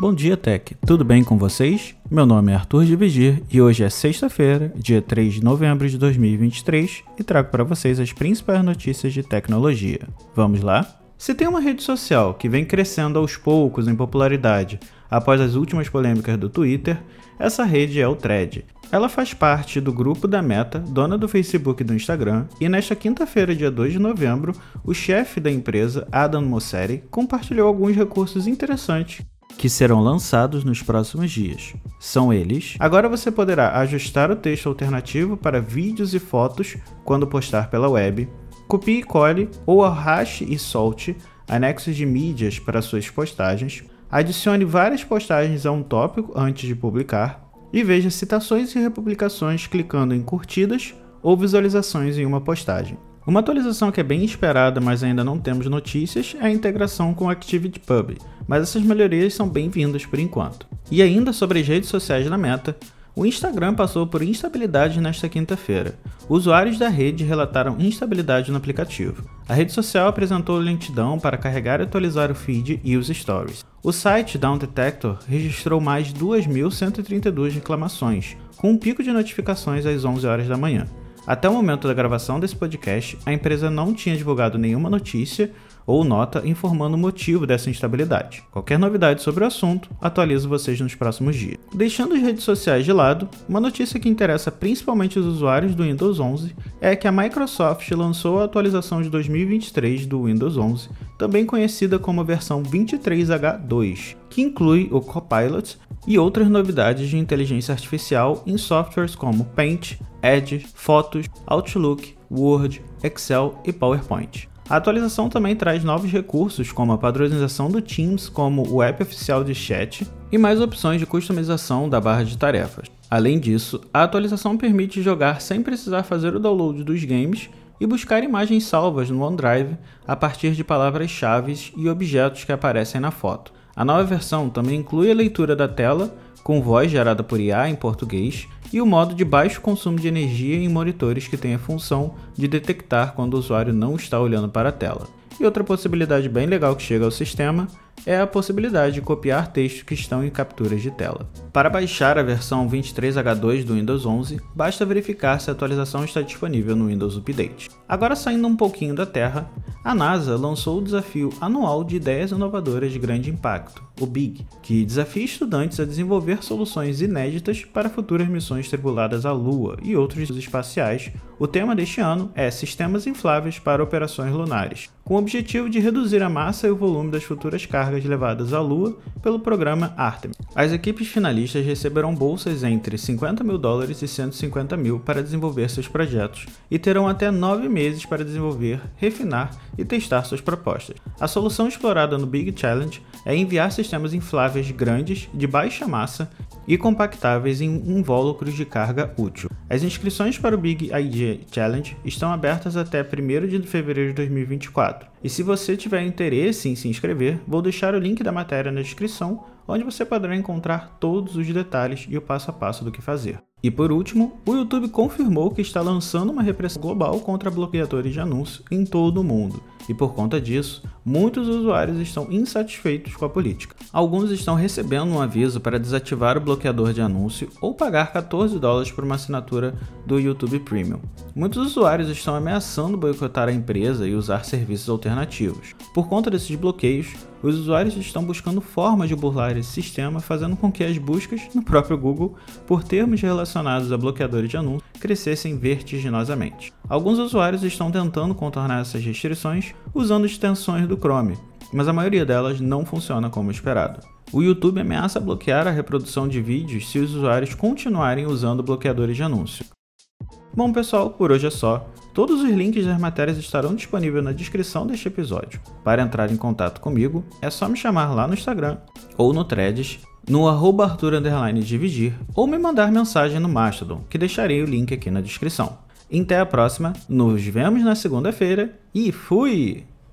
Bom dia, Tech. Tudo bem com vocês? Meu nome é Arthur de Vigir e hoje é sexta-feira, dia 3 de novembro de 2023, e trago para vocês as principais notícias de tecnologia. Vamos lá? Se tem uma rede social que vem crescendo aos poucos em popularidade após as últimas polêmicas do Twitter, essa rede é o Thread. Ela faz parte do grupo da Meta, dona do Facebook e do Instagram, e nesta quinta-feira, dia 2 de novembro, o chefe da empresa, Adam Mosseri, compartilhou alguns recursos interessantes que serão lançados nos próximos dias. São eles: agora você poderá ajustar o texto alternativo para vídeos e fotos quando postar pela web, copie e cole ou arraste e solte anexos de mídias para suas postagens, adicione várias postagens a um tópico antes de publicar. E veja citações e republicações clicando em curtidas ou visualizações em uma postagem. Uma atualização que é bem esperada, mas ainda não temos notícias, é a integração com ActivityPub, mas essas melhorias são bem-vindas por enquanto. E ainda sobre as redes sociais da Meta, o Instagram passou por instabilidade nesta quinta-feira. Usuários da rede relataram instabilidade no aplicativo. A rede social apresentou lentidão para carregar e atualizar o feed e os stories. O site Down Detector registrou mais de 2.132 reclamações, com um pico de notificações às 11 horas da manhã. Até o momento da gravação desse podcast, a empresa não tinha divulgado nenhuma notícia ou nota informando o motivo dessa instabilidade. Qualquer novidade sobre o assunto, atualizo vocês nos próximos dias. Deixando as redes sociais de lado, uma notícia que interessa principalmente os usuários do Windows 11 é que a Microsoft lançou a atualização de 2023 do Windows 11, também conhecida como a versão 23H2, que inclui o Copilot e outras novidades de inteligência artificial em softwares como Paint, Edge, Fotos, Outlook, Word, Excel e PowerPoint. A atualização também traz novos recursos, como a padronização do Teams como o app oficial de chat e mais opções de customização da barra de tarefas. Além disso, a atualização permite jogar sem precisar fazer o download dos games e buscar imagens salvas no OneDrive a partir de palavras-chave e objetos que aparecem na foto. A nova versão também inclui a leitura da tela com voz gerada por IA em português e o modo de baixo consumo de energia em monitores que tem a função de detectar quando o usuário não está olhando para a tela. E outra possibilidade bem legal que chega ao sistema é a possibilidade de copiar textos que estão em capturas de tela. Para baixar a versão 23H2 do Windows 11, basta verificar se a atualização está disponível no Windows Update. Agora saindo um pouquinho da Terra, a NASA lançou o desafio anual de ideias inovadoras de grande impacto, o BIG, que desafia estudantes a desenvolver soluções inéditas para futuras missões tripuladas à Lua e outros espaciais. O tema deste ano é Sistemas infláveis para operações lunares, com o objetivo de reduzir a massa e o volume das futuras cargas levadas à Lua pelo programa Artemis. As equipes finalistas receberão bolsas entre 50 mil dólares e 150 mil para desenvolver seus projetos e terão até nove meses para desenvolver, refinar e testar suas propostas. A solução explorada no Big Challenge é enviar sistemas infláveis grandes, de baixa massa e compactáveis em invólucros de carga útil. As inscrições para o Big Idea Challenge estão abertas até 1 de fevereiro de 2024. E se você tiver interesse em se inscrever, vou deixar o link da matéria na descrição, onde você poderá encontrar todos os detalhes e o passo a passo do que fazer. E por último, o YouTube confirmou que está lançando uma repressão global contra bloqueadores de anúncio em todo o mundo, e por conta disso, muitos usuários estão insatisfeitos com a política. Alguns estão recebendo um aviso para desativar o bloqueador de anúncio ou pagar 14 dólares por uma assinatura do YouTube Premium. Muitos usuários estão ameaçando boicotar a empresa e usar serviços alternativos. Por conta desses bloqueios, os usuários estão buscando formas de burlar esse sistema, fazendo com que as buscas no próprio Google por termos relacionados a bloqueadores de anúncios crescessem vertiginosamente. Alguns usuários estão tentando contornar essas restrições usando extensões do Chrome, mas a maioria delas não funciona como esperado. O YouTube ameaça bloquear a reprodução de vídeos se os usuários continuarem usando bloqueadores de anúncio. Bom, pessoal, por hoje é só. Todos os links das matérias estarão disponíveis na descrição deste episódio. Para entrar em contato comigo, é só me chamar lá no Instagram ou no Threads, no arroba Arthur Dividir, ou me mandar mensagem no Mastodon, que deixarei o link aqui na descrição. Até a próxima, nos vemos na segunda-feira e fui!